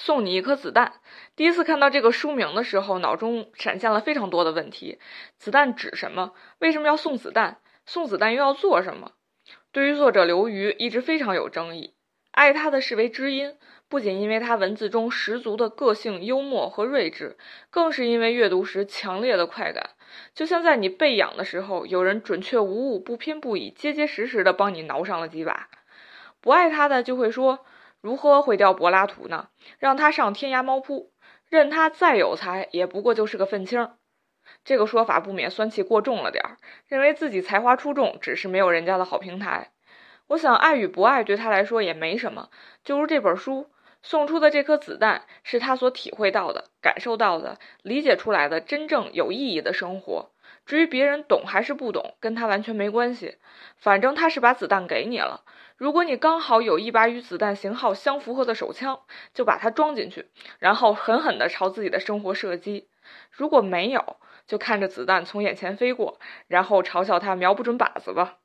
送你一颗子弹。第一次看到这个书名的时候，脑中闪现了非常多的问题：子弹指什么？为什么要送子弹？送子弹又要做什么？对于作者刘瑜一直非常有争议。爱他的视为知音，不仅因为他文字中十足的个性、幽默和睿智，更是因为阅读时强烈的快感，就像在你被痒的时候，有人准确无误、不偏不倚、结结实实的帮你挠上了几把。不爱他的就会说。如何毁掉柏拉图呢？让他上天涯猫扑，任他再有才，也不过就是个愤青。这个说法不免酸气过重了点儿，认为自己才华出众，只是没有人家的好平台。我想，爱与不爱对他来说也没什么。就如这本书送出的这颗子弹，是他所体会到的、感受到的、理解出来的真正有意义的生活。至于别人懂还是不懂，跟他完全没关系。反正他是把子弹给你了。如果你刚好有一把与子弹型号相符合的手枪，就把它装进去，然后狠狠地朝自己的生活射击。如果没有，就看着子弹从眼前飞过，然后嘲笑他瞄不准靶子吧。